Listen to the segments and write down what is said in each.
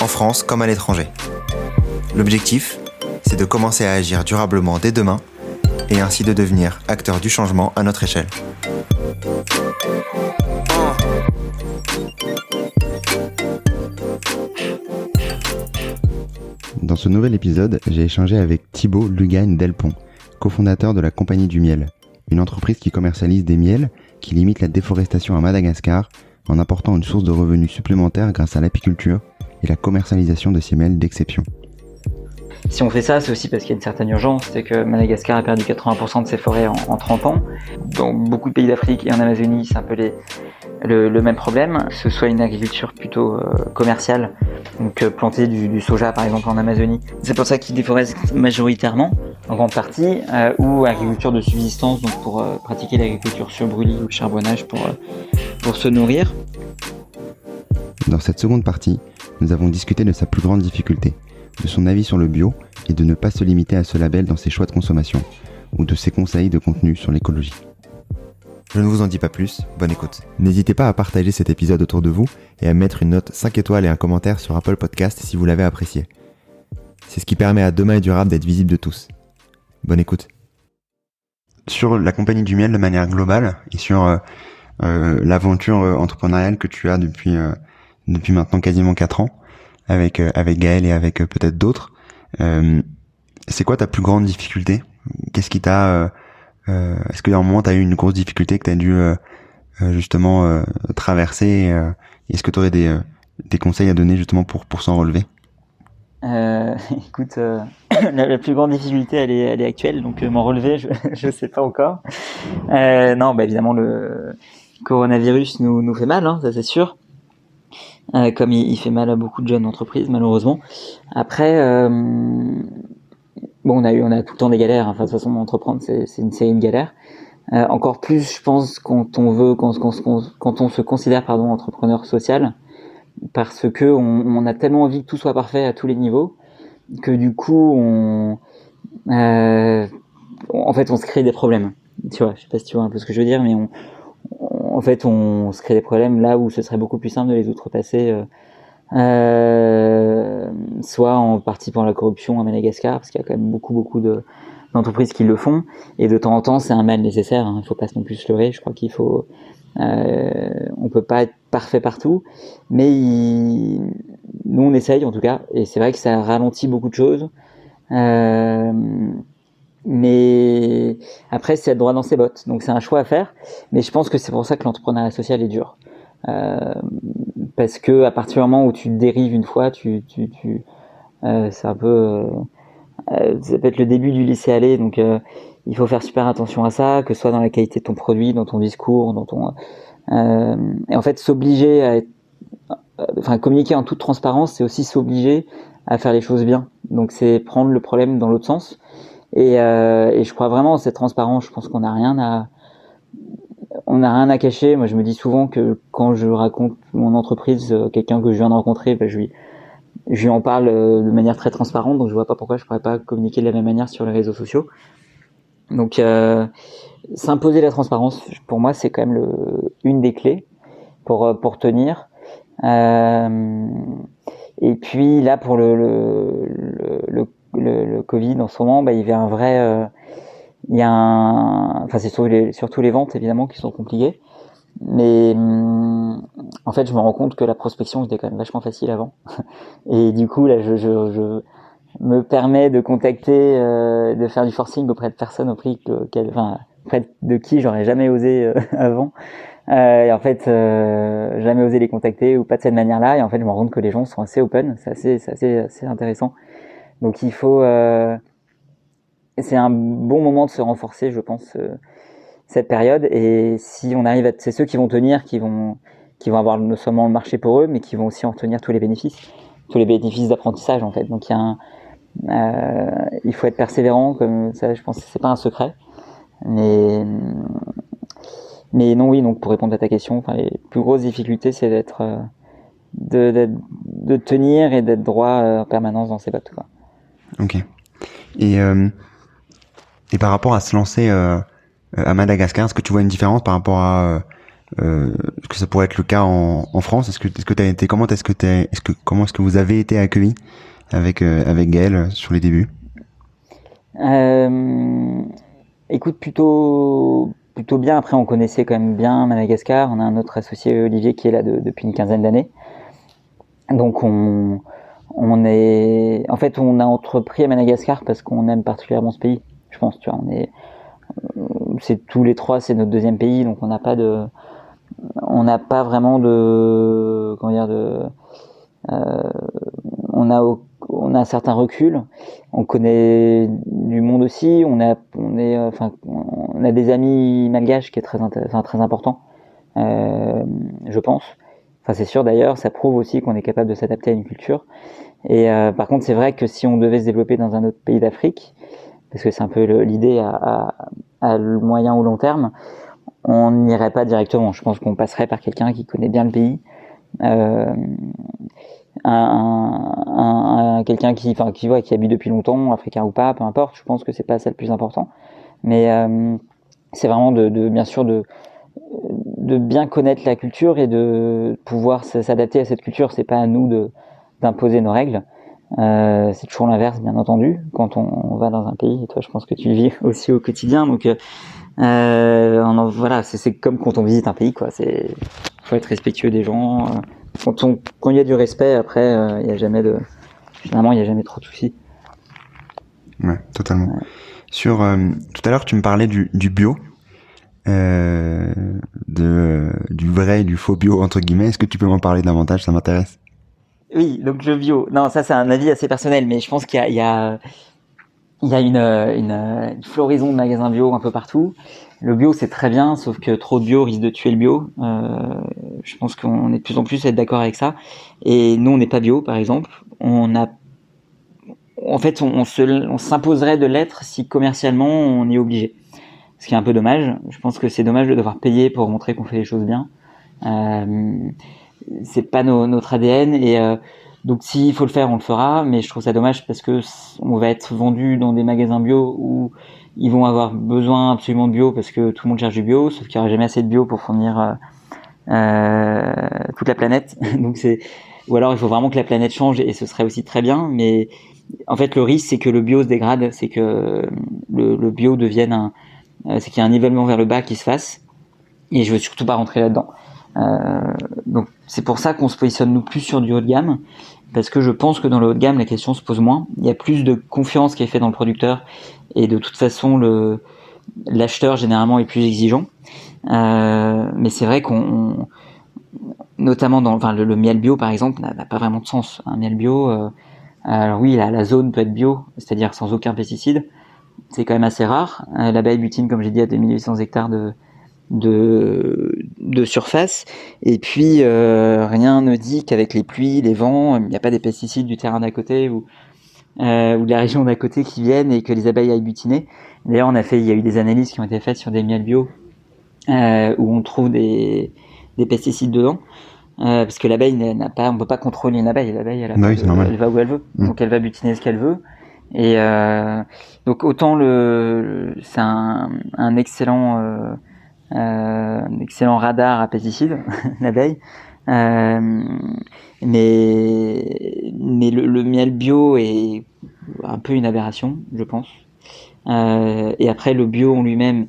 en France comme à l'étranger. L'objectif, c'est de commencer à agir durablement dès demain et ainsi de devenir acteur du changement à notre échelle. Dans ce nouvel épisode, j'ai échangé avec Thibaut Lugagne Delpont, cofondateur de la Compagnie du Miel, une entreprise qui commercialise des miels qui limite la déforestation à Madagascar en apportant une source de revenus supplémentaire grâce à l'apiculture et la commercialisation de ces miels d'exception. Si on fait ça, c'est aussi parce qu'il y a une certaine urgence, c'est que Madagascar a perdu 80% de ses forêts en, en, 30 ans. Dans beaucoup de pays d'Afrique et en Amazonie, c'est un peu les, le, le, même problème, que ce soit une agriculture plutôt euh, commerciale, donc euh, planter du, du, soja par exemple en Amazonie. C'est pour ça qu'ils déforestent majoritairement, en grande partie, euh, ou agriculture de subsistance, donc pour pratiquer l'agriculture sur brûlis ou le charbonnage pour, pour se nourrir. Dans cette seconde partie, nous avons discuté de sa plus grande difficulté, de son avis sur le bio et de ne pas se limiter à ce label dans ses choix de consommation, ou de ses conseils de contenu sur l'écologie. Je ne vous en dis pas plus, bonne écoute. N'hésitez pas à partager cet épisode autour de vous et à mettre une note 5 étoiles et un commentaire sur Apple Podcast si vous l'avez apprécié. C'est ce qui permet à Demain et Durable d'être visible de tous. Bonne écoute. Sur la compagnie du miel de manière globale et sur euh, euh, l'aventure entrepreneuriale que tu as depuis, euh, depuis maintenant quasiment 4 ans avec, avec Gaël et avec peut-être d'autres, c'est quoi ta plus grande difficulté? Qu'est-ce qui t'a euh, Est-ce qu'il y a un moment tu as eu une grosse difficulté que tu as dû euh, justement euh, traverser Est-ce que tu aurais des, des conseils à donner justement pour, pour s'en relever? Euh, écoute, euh, la, plus grande difficulté, elle est, elle est actuelle, donc euh, m'en relever, je, je sais pas encore. non, bah évidemment le coronavirus nous, nous fait mal, hein, ça c'est sûr. Comme il, il, fait mal à beaucoup de jeunes entreprises, malheureusement. Après, bon, on a eu, on a tout le temps des galères. Enfin, de toute façon, entreprendre, c'est une série de galères. Euh, encore plus, je pense, quand on veut, quand, on se considère, pardon, entrepreneur social, parce que on, on, a tellement envie que tout soit parfait à tous les niveaux, que du coup, on, euh, en fait, on se crée des problèmes. Tu vois, je sais pas si tu vois un peu ce que je veux dire, mais on en fait, on se crée des problèmes là où ce serait beaucoup plus simple de les outrepasser. Euh, euh, soit en participant à la corruption à Madagascar, parce qu'il y a quand même beaucoup beaucoup de d'entreprises qui le font, et de temps en temps c'est un mal nécessaire, hein, il faut pas non plus se leurrer, je crois qu'il faut, euh, on peut pas être parfait partout, mais il, nous on essaye en tout cas, et c'est vrai que ça ralentit beaucoup de choses, euh, mais après c'est être droit dans ses bottes, donc c'est un choix à faire, mais je pense que c'est pour ça que l'entrepreneuriat social est dur. Euh, parce que à partir du moment où tu dérives une fois, tu, tu, tu euh, c'est un peu, euh, euh, ça peut être le début du laisser aller, donc euh, il faut faire super attention à ça, que ce soit dans la qualité de ton produit, dans ton discours, dans ton, euh, et en fait s'obliger à être, enfin communiquer en toute transparence, c'est aussi s'obliger à faire les choses bien. Donc c'est prendre le problème dans l'autre sens. Et, et je crois vraiment cette transparence. Je pense qu'on n'a rien à on n'a rien à cacher. Moi, je me dis souvent que quand je raconte mon entreprise, euh, quelqu'un que je viens de rencontrer, ben, je lui, je lui en parle euh, de manière très transparente. Donc, je vois pas pourquoi je pourrais pas communiquer de la même manière sur les réseaux sociaux. Donc, euh, s'imposer la transparence, pour moi, c'est quand même le, une des clés pour euh, pour tenir. Euh, et puis là, pour le le, le, le, le Covid en ce moment, bah, il y avait un vrai il y a un, enfin c'est surtout les, les ventes évidemment qui sont compliquées, mais en fait je me rends compte que la prospection était quand même vachement facile avant, et du coup là je, je, je me permets de contacter, euh, de faire du forcing auprès de personnes auprès que, enfin, auprès de qui j'aurais jamais osé euh, avant. Euh, et en fait, euh, jamais osé les contacter ou pas de cette manière-là. Et en fait, je me rends compte que les gens sont assez open. C'est assez, assez, assez intéressant. Donc, il faut, euh, c'est un bon moment de se renforcer, je pense, euh, cette période. Et si on arrive à, c'est ceux qui vont tenir, qui vont, qui vont avoir non seulement le marché pour eux, mais qui vont aussi en tenir tous les bénéfices. tous les bénéfices d'apprentissage en fait. Donc il euh, faut être persévérant, comme ça, je pense que c'est pas un secret. Mais, mais non, oui, donc pour répondre à ta question, enfin, les plus grosses difficultés, c'est d'être, de, tenir et d'être droit en permanence dans ses bottes. Quoi. Ok. Et, et par rapport à se lancer à Madagascar, est-ce que tu vois une différence par rapport à euh, est-ce que ça pourrait être le cas en, en France? Est-ce que est-ce que t'as été comment est-ce que t'es est-ce que comment est-ce que vous avez été accueillis avec euh, avec Gaël euh, sur les débuts? Euh, Écoute, plutôt plutôt bien. Après, on connaissait quand même bien Madagascar. On a un autre associé Olivier qui est là depuis une quinzaine d'années. Donc on on est en fait on a entrepris à Madagascar parce qu'on aime particulièrement ce pays. Je pense, tu vois, on est c'est tous les trois, c'est notre deuxième pays, donc on n'a pas de on n'a pas vraiment de comment dire de euh, on a on a un certain recul. On connaît du monde aussi. On a on est enfin on a des amis malgaches qui est très enfin, très important euh, je pense. Enfin c'est sûr d'ailleurs ça prouve aussi qu'on est capable de s'adapter à une culture et euh, par contre c'est vrai que si on devait se développer dans un autre pays d'Afrique parce que c'est un peu l'idée à, moyen ou long terme on n'irait pas directement. Je pense qu'on passerait par quelqu'un qui connaît bien le pays, euh, un, quelqu'un qui, enfin, qui qui habite depuis longtemps, africain ou pas, peu importe. Je pense que c'est pas ça le plus important. Mais euh, c'est vraiment de, bien sûr de de bien connaître la culture et de pouvoir s'adapter à cette culture. C'est pas à nous de d'imposer nos règles. Euh, c'est toujours l'inverse, bien entendu, quand on, va dans un pays. Et toi, je pense que tu le vis aussi au quotidien. Donc, euh, euh, on voilà, c'est comme quand on visite un pays, quoi. C'est faut être respectueux des gens. Quand on, quand il y a du respect, après, euh, il y a jamais de, finalement, il y a jamais trop de soucis. Ouais, totalement. Sur euh, tout à l'heure, tu me parlais du, du bio, euh, de du vrai et du faux bio entre guillemets. Est-ce que tu peux m'en parler davantage? Ça m'intéresse. Oui, donc le bio. Non, ça c'est un avis assez personnel, mais je pense qu'il y a, une, floraison de magasins bio un peu partout. Le bio, c'est très bien, sauf que trop de bio risque de tuer le bio. Euh, je pense qu'on est de plus en plus à être d'accord avec ça. Et nous, on n'est pas bio, par exemple. On a, en fait, on, on s'imposerait de l'être si commercialement on est obligé. Ce qui est un peu dommage. Je pense que c'est dommage de devoir payer pour montrer qu'on fait les choses bien. Euh, c'est pas notre ADN et euh, donc s'il faut le faire, on le fera, mais je trouve ça dommage parce que on va être vendu dans des magasins bio où ils vont avoir besoin absolument de bio parce que tout le monde cherche du bio, sauf qu'il n'y aura jamais assez de bio pour fournir euh, euh toute la planète. donc c'est ou alors il faut vraiment que la planète change et ce serait aussi très bien, mais en fait le risque c'est que le bio se dégrade, c'est que le, le, bio devienne un, c'est qu'il y a un nivellement vers le bas qui se fasse et je veux surtout pas rentrer là-dedans. Euh, donc c'est pour ça qu'on se positionne nous plus sur du haut de gamme parce que je pense que dans le haut de gamme, la question se pose moins. Il y a plus de confiance qui est faite dans le producteur et de toute façon, le l'acheteur généralement est plus exigeant. Euh, mais c'est vrai qu'on, notamment dans, enfin, le, miel bio par exemple, n'a pas vraiment de sens. Un miel bio, euh, alors oui, la, la, zone peut être bio, c'est-à-dire sans aucun pesticide. C'est quand même assez rare. Euh, L'abeille butine, comme j'ai dit, à 2800 hectares de, de, de surface. Et puis, euh, rien ne dit qu'avec les pluies, les vents, il n'y a pas des pesticides du terrain d'à côté ou, euh, ou de la région d'à côté qui viennent et que les abeilles aillent butiner. D'ailleurs, on a fait, il y a eu des analyses qui ont été faites sur des miels bio euh, où on trouve des, des pesticides dedans. Parce que l'abeille n'a pas, on peut pas contrôler une abeille. L'abeille, elle, elle, va où elle veut, mm. donc elle va butiner ce qu'elle veut. Et donc autant le, c'est un, un excellent euh, euh, excellent radar à pesticides, l'abeille. Euh, mais mais le, miel bio est un peu une aberration, je pense. Euh, et après, le bio en lui-même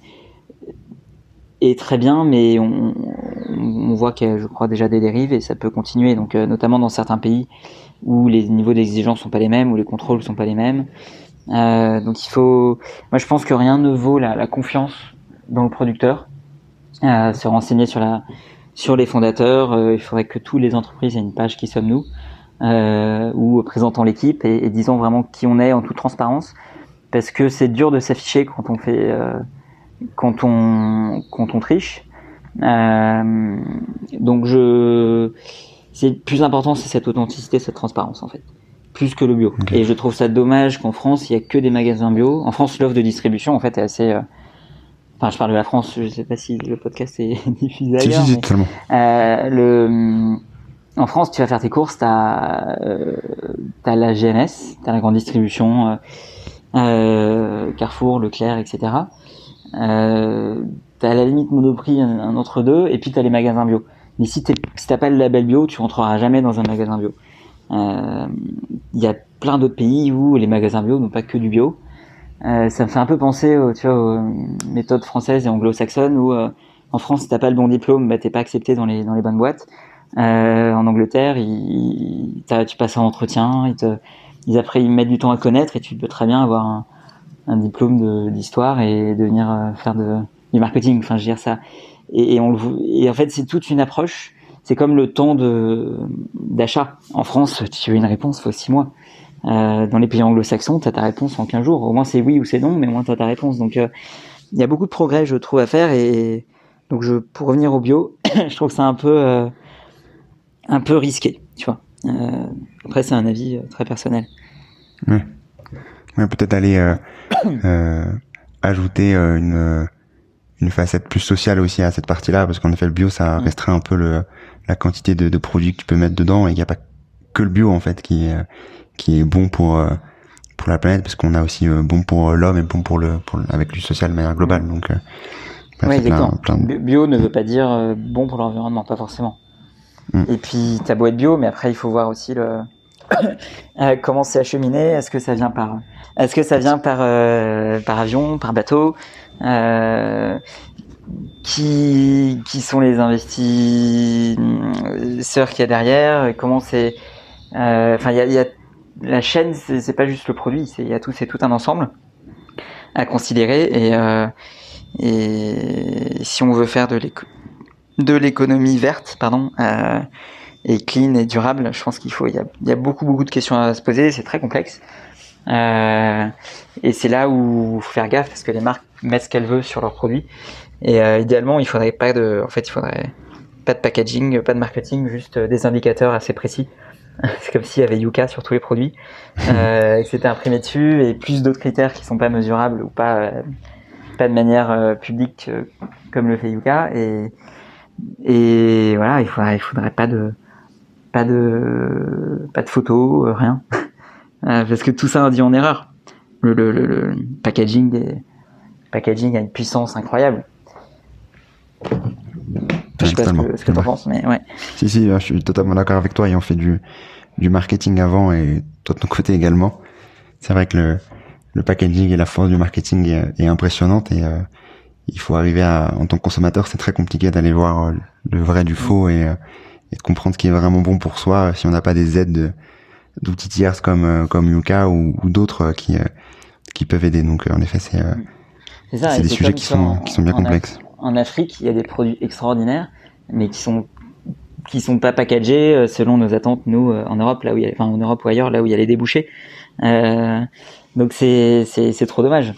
est très bien, mais on, voit qu'il y a, je crois, déjà des dérives et ça peut continuer. Donc, euh, notamment dans certains pays où les niveaux d'exigence sont pas les mêmes, où les contrôles sont pas les mêmes. Donc, il faut. Moi, je pense que rien ne vaut la confiance dans le producteur euh, se renseigner sur la sur les fondateurs. Euh, il faudrait que tous les entreprises aient une page qui sommes nous euh, ou présentant l'équipe et, et, disant vraiment qui on est en toute transparence parce que c'est dur de s'afficher quand on fait quand on quand on triche. donc je c'est plus important, c'est cette authenticité, cette transparence en fait, plus que le bio. Et je trouve ça dommage qu'en France, il y a que des magasins bio. En France, l'offre de distribution en fait est assez euh, Enfin, je parle de la France, je sais pas si le podcast est diffusé ailleurs. Si, si, si, euh, le, en France, tu vas faire tes courses, t'as euh, as la GMS, t'as la grande distribution, euh, euh, Carrefour, Leclerc, etc. Euh, t'as à la limite Monoprix, un, un entre deux, et puis t'as les magasins bio. Mais si t'as si pas le label bio, tu rentreras jamais dans un magasin bio. Euh, il y a plein d'autres pays où les magasins bio n'ont pas que du bio. Euh, ça me fait un peu penser aux, tu vois, aux méthodes françaises et anglo-saxonnes où euh, en France, si t'as pas le bon diplôme, bah, t'es pas accepté dans les, dans les bonnes boîtes. Euh, en Angleterre, ils, tu passes un entretien, ils, te, ils après ils mettent du temps à connaître et tu peux très bien avoir un, un diplôme d'histoire et devenir euh, faire de, du marketing. Enfin, je veux dire ça. Et, et, on, et en fait, c'est toute une approche. C'est comme le temps d'achat. En France, tu veux une réponse, faut six mois. Euh, dans les pays anglo-saxons, tu as ta réponse en 15 jours. Au moins c'est oui ou c'est non, mais au moins tu as ta réponse. Donc euh, il y a beaucoup de progrès, je trouve, à faire. Et donc je, pour revenir au bio, je trouve que c'est un peu euh, un peu risqué, tu vois. Après c'est un avis très personnel. Ouais. ouais peut-être aller ajouter une une facette plus sociale aussi à cette partie-là, parce qu'en effet le bio ça restreint un peu le la quantité de, de produits que tu peux mettre dedans et il n'y a pas que le bio en fait qui est qui est bon pour euh, pour la planète parce qu'on a aussi euh, bon pour l'homme et bon pour le pour avec du social de manière globale donc euh, oui. Plein de... Bio ne veut pas dire bon pour l'environnement, pas forcément. Mm. Et puis, t'as beau être bio, mais après, il faut voir aussi le comment c'est acheminé. Est-ce que ça vient par, est-ce que ça vient par euh, par avion, par bateau euh, Qui qui sont les investisseurs qu'il y a derrière Comment c'est Enfin, il y a, y a la chaîne, c'est pas juste le produit, il tout, c'est tout un ensemble à considérer. Et, euh, si on veut faire de l'économie verte, pardon, euh, et clean et durable, je pense qu'il faut, il y, a, beaucoup beaucoup de questions à se poser. C'est très complexe. Euh, et c'est là où faut faire gaffe parce que les marques mettent ce qu'elles veulent sur leurs produits. Et idéalement, il faudrait pas de, en fait, il faudrait pas de packaging, pas de marketing, juste des indicateurs assez précis c'est comme s'il y avait Yuka sur tous les produits, euh, et que c'était imprimé dessus, et plus d'autres critères qui sont pas mesurables ou pas, euh, pas de manière euh, publique comme le fait Yuka. Et, voilà, il faudrait, faudrait pas de, pas de, pas de photos, rien, parce que tout ça induit en erreur. Le, packaging, packaging a une puissance incroyable. Je sais pas ce que, ce que penses, mais ouais. Si, si, je suis totalement d'accord avec toi. Et on fait du, du marketing avant et toi de ton côté également. C'est vrai que le, le packaging et la force du marketing est, est impressionnante et euh, il faut arriver à, en tant que consommateur, c'est très compliqué d'aller voir euh, le vrai du faux et, euh, et, de comprendre ce qui est vraiment bon pour soi si on n'a pas des aides d'outils tiers comme comme Yuka ou, ou d'autres qui qui peuvent aider. Donc en effet, c'est c'est des sujets qui sont qui sont bien complexes en Afrique, il y a des produits extraordinaires, mais qui sont qui sont pas packagés euh, selon nos attentes nous euh, en Europe là où il y a, enfin en Europe ou ailleurs là où il y a les débouchés. Euh, donc c'est c'est c'est trop dommage.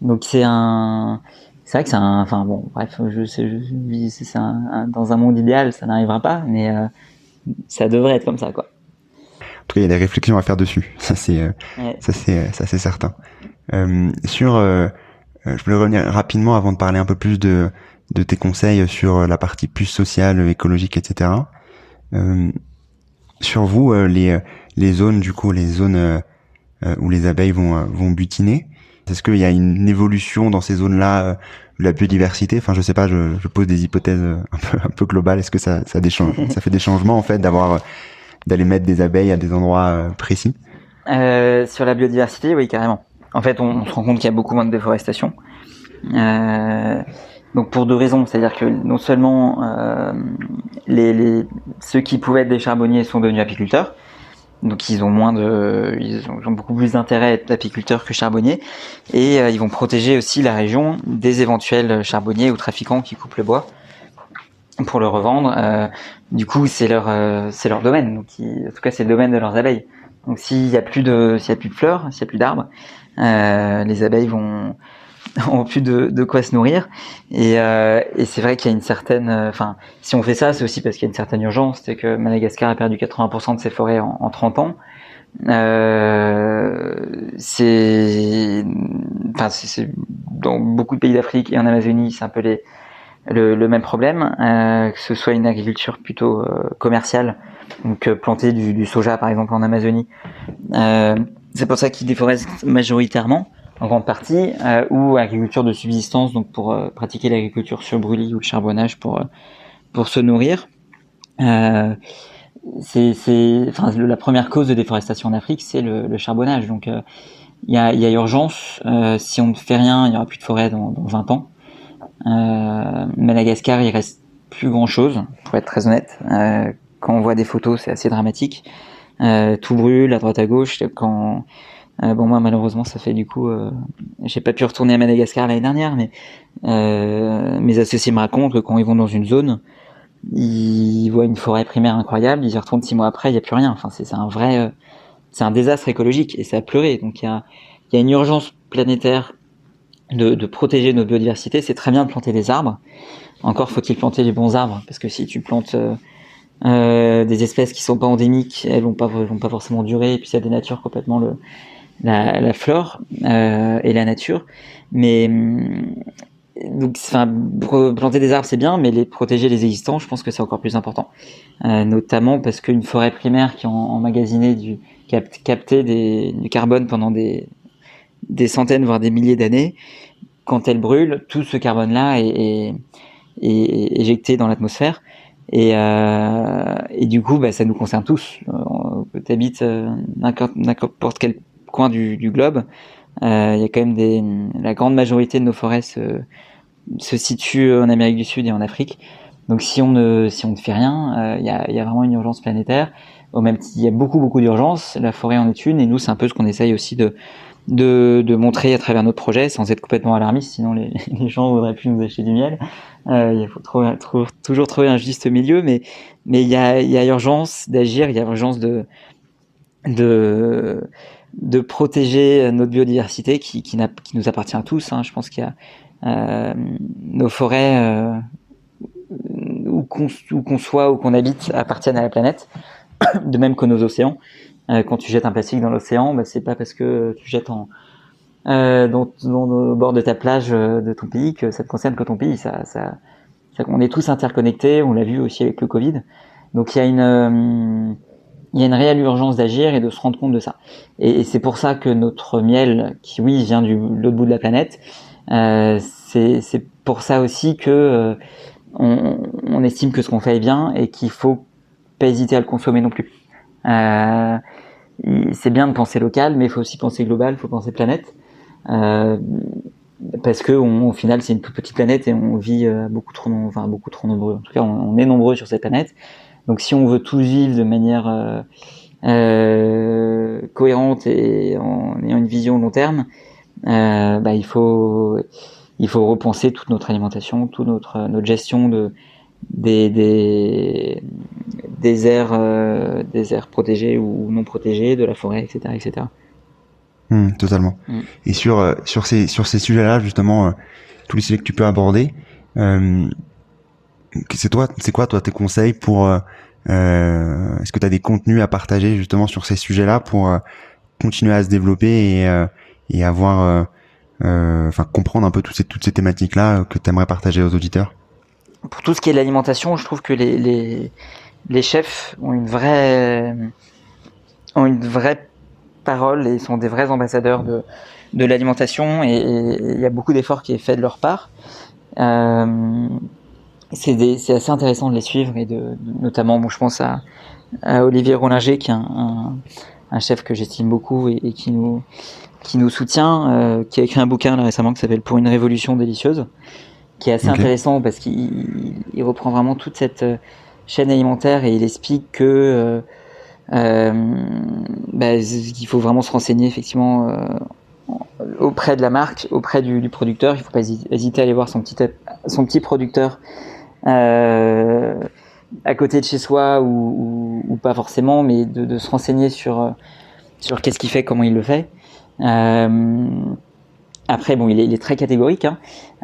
Donc c'est un c'est vrai que c'est un enfin bon bref je c'est un, dans un monde idéal ça n'arrivera pas mais euh, ça devrait être comme ça quoi. En tout cas il y a des réflexions à faire dessus ça c'est ouais. ça c'est ça c'est certain. sur euh, je voulais revenir rapidement avant de parler un peu plus de, de tes conseils sur la partie plus sociale, écologique, etc. Euh, sur vous, euh, les, les zones, du coup, les zones euh, où les abeilles vont, vont butiner, est-ce qu'il y a une évolution dans ces zones-là la biodiversité? Enfin, je sais pas, je, je, pose des hypothèses un peu, un peu globales. Est-ce que ça, ça, ça fait des changements, en fait, d'avoir d'aller mettre des abeilles à des endroits précis? Sur la biodiversité, oui, carrément. En fait, on, se rend compte qu'il y a beaucoup moins de déforestation. Euh, donc pour deux raisons, c'est-à-dire que non seulement euh, les, les, ceux qui pouvaient être des charbonniers sont devenus apiculteurs, donc ils ont moins de, ils ont, beaucoup plus d'intérêt à être apiculteurs que charbonniers, et euh, ils vont protéger aussi la région des éventuels charbonniers ou trafiquants qui coupent le bois pour le revendre. Euh, du coup, c'est leur, euh, c'est leur domaine. Donc, en tout cas, c'est le domaine de leurs abeilles. Donc, s'il y a plus de, s'il y a plus de fleurs, s'il y a plus d'arbres, les abeilles vont ont plus de, de quoi se nourrir. Et, euh, et c'est vrai qu'il y a une certaine, enfin, si on fait ça, c'est aussi parce qu'il y a une certaine urgence, c'est que Madagascar a perdu 80% de ses forêts en, en 30 ans. Euh, c'est, enfin, dans beaucoup de pays d'Afrique et en Amazonie, c'est un peu les, le, le même problème, euh, que ce soit une agriculture plutôt euh, commerciale, donc euh, planter du, du, soja par exemple en Amazonie. Euh, c'est pour ça qu'ils déforestent majoritairement, en grande partie, ou agriculture de subsistance, donc pour pratiquer l'agriculture sur brûlis ou le charbonnage pour pour se nourrir. c'est, la première cause de déforestation en Afrique, c'est le, charbonnage. Donc, il y a, urgence. si on ne fait rien, il y aura plus de forêt dans, dans 20 ans. Euh, Madagascar, il reste plus grand chose, pour être très honnête. Euh, quand on voit des photos, c'est assez dramatique. Euh, tout brûle à droite à gauche. Quand euh, bon moi malheureusement ça fait du coup, euh, j'ai pas pu retourner à Madagascar l'année dernière, mais euh, mes associés me racontent que quand ils vont dans une zone, ils voient une forêt primaire incroyable, ils y retournent six mois après, il y a plus rien. Enfin c'est un vrai, c'est un désastre écologique et ça a pleuré. Donc il y a, y a une urgence planétaire de, de, protéger notre biodiversité, c'est très bien de planter des arbres. Encore faut-il planter les bons arbres, parce que si tu plantes euh, euh des espèces qui sont pas endémiques, elles vont pas vont pas forcément durer. Et puis ça dénature complètement le la, la flore euh, et la nature. Mais hum, donc, enfin, planter des arbres c'est bien, mais les protéger les existants, je pense que c'est encore plus important. Euh, notamment parce qu'une forêt primaire qui a emmagasiné du capté du carbone pendant des des centaines, voire des milliers d'années, quand elle brûle, tout ce carbone-là est, est, est, éjecté dans l'atmosphère. Et, euh, et, du coup, bah, ça nous concerne tous. Euh, tu habites euh, n'importe quel coin du, du globe, euh, il y a quand même des, la grande majorité de nos forêts se, se situe en Amérique du Sud et en Afrique. Donc si on ne, si on ne fait rien, euh, il y, a, y, a, vraiment une urgence planétaire. Au même il y a beaucoup beaucoup d'urgences. La forêt en est une, et nous c'est un peu ce qu'on essaye aussi de, de, de, montrer à travers notre projet, sans être complètement alarmiste, sinon les, les gens voudraient plus nous acheter du miel. Euh, il faut trouver, toujours trouver un juste milieu, mais mais il y a, y a urgence d'agir, il y a urgence de de de protéger notre biodiversité qui, qui, qui nous appartient à tous. Hein. Je pense qu'il y a euh, nos forêts, euh, où qu'on soit, où qu'on habite, appartiennent à la planète, de même que nos océans. Euh, quand tu jettes un plastique dans l'océan, bah, c'est pas parce que tu jettes en euh, dans, dans, au bord de ta plage euh, de ton pays que ça te concerne que ton pays. Ça, ça, ça on est tous interconnectés. On l'a vu aussi avec le Covid. Donc il y a une euh, il y a une réelle urgence d'agir et de se rendre compte de ça. Et, c'est pour ça que notre miel, qui oui vient du l'autre bout de la planète, euh, c'est pour ça aussi que on, on, estime que ce qu'on fait est bien et qu'il faut pas hésiter à le consommer non plus. Euh, c'est bien de penser local, mais il faut aussi penser global, il faut penser planète. Euh, parce que on, au final c'est une toute petite planète et on vit euh, beaucoup trop enfin beaucoup trop nombreux en tout cas on, est nombreux sur cette planète donc si on veut tous vivre de manière euh, euh, cohérente et en ayant une vision long terme bah, il faut il faut repenser toute notre alimentation toute notre notre gestion de des des, des aires euh, des aires protégées ou non protégées de la forêt etc etc mmh, totalement. Mmh. et sur euh, sur ces sur ces sujets là justement euh, tous les sujets que tu peux aborder euh, c'est toi c'est quoi toi tes conseils pour euh, est-ce que tu as des contenus à partager justement sur ces sujets là pour continuer à se développer et et avoir enfin comprendre un peu toutes ces toutes ces thématiques là que tu aimerais partager aux auditeurs? Pour tout ce qui est de l'alimentation, je trouve que les, les, chefs ont une vraie ont une vraie parole et sont des vrais ambassadeurs de, de l'alimentation et il y a beaucoup d'efforts qui est fait de leur part. Euh, c'est assez intéressant de les suivre et de, notamment, bon, je pense à, Olivier Rollinger qui est un, un, chef que j'estime beaucoup et, et, qui nous qui nous soutient, euh, qui a écrit un bouquin là, récemment qui s'appelle Pour une révolution délicieuse qui est assez okay. intéressant parce qu'il il reprend vraiment toute cette euh, chaîne alimentaire et il explique que euh, euh, bah, il faut vraiment se renseigner effectivement euh, auprès de la marque, auprès du, du producteur. Il faut pas hésiter à aller voir son petit son petit producteur euh, à côté de chez soi ou, ou, ou pas forcément, mais de, de, se renseigner sur sur qu'est-ce qu'il fait, comment il le fait. Après, bon, il est, très catégorique, hein,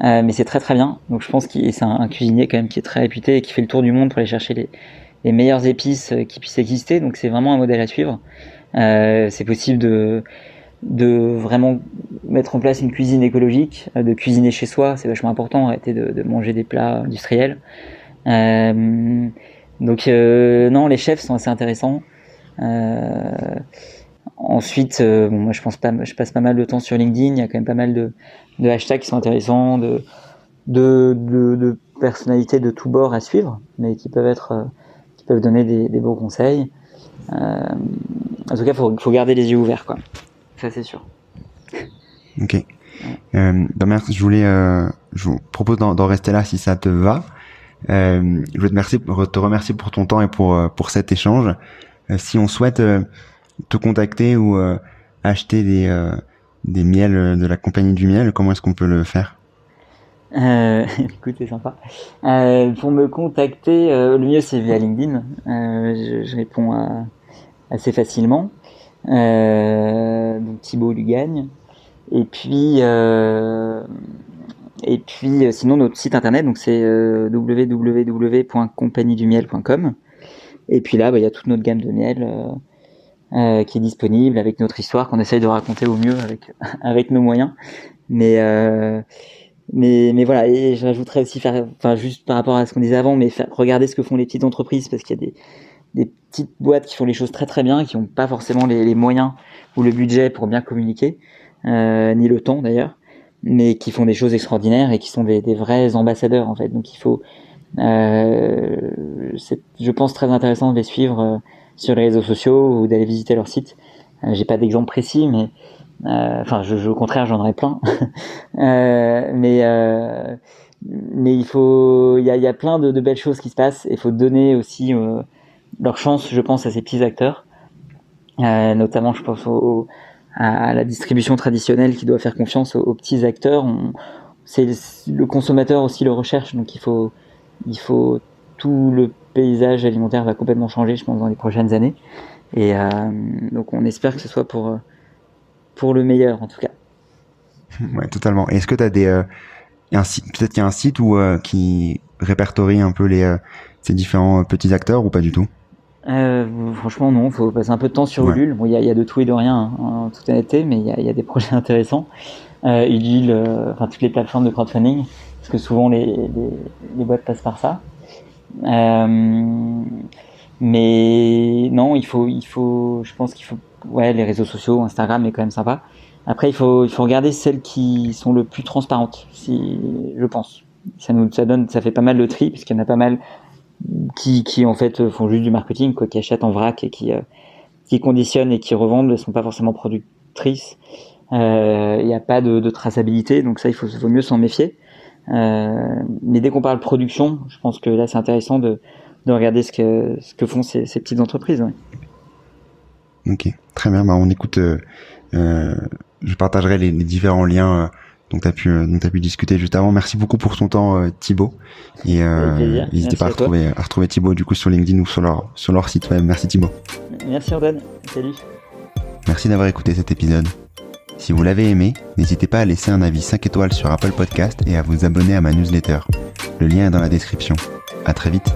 euh, mais c'est très très bien. Donc je pense qu'il c'est un, cuisinier quand même qui est très réputé et qui fait le tour du monde pour aller chercher les, meilleures épices euh, qui puissent exister. Donc c'est vraiment un modèle à suivre. Euh, c'est possible de vraiment mettre en place une cuisine écologique, de cuisiner chez soi, c'est vachement important, arrêter de, manger des plats industriels. Donc non, les chefs sont assez intéressants. Ensuite, euh, bon, moi je pense pas, je passe pas mal de temps sur LinkedIn. Il y a quand même pas mal de, de hashtags qui sont intéressants, de, de, de, personnalités de tous bords à suivre, mais qui peuvent être, euh, qui peuvent donner des, des beaux conseils. Euh, en tout cas, faut, faut garder les yeux ouverts, quoi. Ça c'est sûr. Ok. Ben merci, je voulais, je vous propose d'en rester là si ça te va. Je veux te, remercier, pour ton temps et pour pour cet échange. Si on souhaite te contacter ou euh, acheter des euh, des miels de la compagnie du miel, comment est-ce qu'on peut le faire? Euh, écoute, c'est sympa. Euh, pour me contacter, euh, le mieux c'est via LinkedIn. Euh, je, réponds assez facilement. Euh, donc Thibaut Lugagne. Et puis, euh, et puis, euh, sinon notre site internet, donc c'est euh, www.compagniedumiel.com. Et puis là, bah, il y a toute notre gamme de miel euh, qui est disponible avec notre histoire qu'on essaye de raconter au mieux avec nos moyens. Mais euh, mais, mais voilà, et je rajouterais aussi faire, enfin juste par rapport à ce qu'on disait avant, mais regarder ce que font les petites entreprises parce qu'il y a des, des petites boîtes qui font les choses très très bien, qui n'ont pas forcément les, moyens ou le budget pour bien communiquer, euh, ni le temps d'ailleurs, mais qui font des choses extraordinaires et qui sont des, vrais ambassadeurs en fait. Donc il faut, c'est, je pense très intéressant de les suivre sur les réseaux sociaux ou d'aller visiter leur site. Euh, J'ai pas d'exemple précis, mais euh, enfin, au contraire, j'en aurais plein. Euh, mais mais il faut, il y a, y a plein de, belles choses qui se passent. Il faut donner aussi leur chance, je pense, à ces petits acteurs. Notamment, je pense à la distribution traditionnelle qui doit faire confiance aux, petits acteurs. C'est le- le consommateur aussi le recherche, donc il faut, il faut tout le paysage alimentaire va complètement changer, je pense, dans les prochaines années. Et euh, donc, on espère que ce soit pour euh, pour le meilleur, en tout cas. Ouais, totalement. Est-ce que tu as des euh, peut-être qu'il y a un site où qui répertorie un peu les ces différents petits acteurs ou pas du tout? Euh, franchement, non. Faut passer un peu de temps sur Ouais. Ulule. Bon, il y a, il y a de tout et de rien, hein, en toute honnêteté, mais il y a, il y a des projets intéressants. Euh, Ulule, euh, enfin toutes les plateformes de crowdfunding, parce que souvent les, les, les boîtes passent par ça. Euh, mais non, il faut, il faut, je pense qu'il faut, ouais, les réseaux sociaux, Instagram est quand même sympa. Après, il faut, il faut regarder celles qui sont le plus transparentes, si, je pense. Ça nous, ça donne, ça fait pas mal de tri, puisqu'il y en a pas mal qui, qui en fait font juste du marketing, qui achètent en vrac et qui, euh, qui conditionnent et qui revendent, ne sont pas forcément productrices. Euh, Il n'y a pas de, traçabilité, donc ça, il vaut mieux s'en méfier. Euh, mais dès qu'on parle production, je pense que là, c'est intéressant de, de regarder ce que, ce que font ces, ces petites entreprises. ouais. Ok, très bien. Bah, on écoute. euh, euh, je partagerai les, les différents liens dont tu as pu t'as pu discuter juste avant. Merci beaucoup pour ton temps, Thibaut. Et euh, n'hésitez pas à retrouver à retrouver Thibaut du coup sur LinkedIn ou sur leur sur leur site web. Merci Thibaut. Merci Antoine, salut. Merci d'avoir écouté cet épisode. Si vous l'avez aimé, n'hésitez pas à laisser un avis 5 étoiles sur Apple Podcast et à vous abonner à ma newsletter. Le lien est dans la description. À très vite.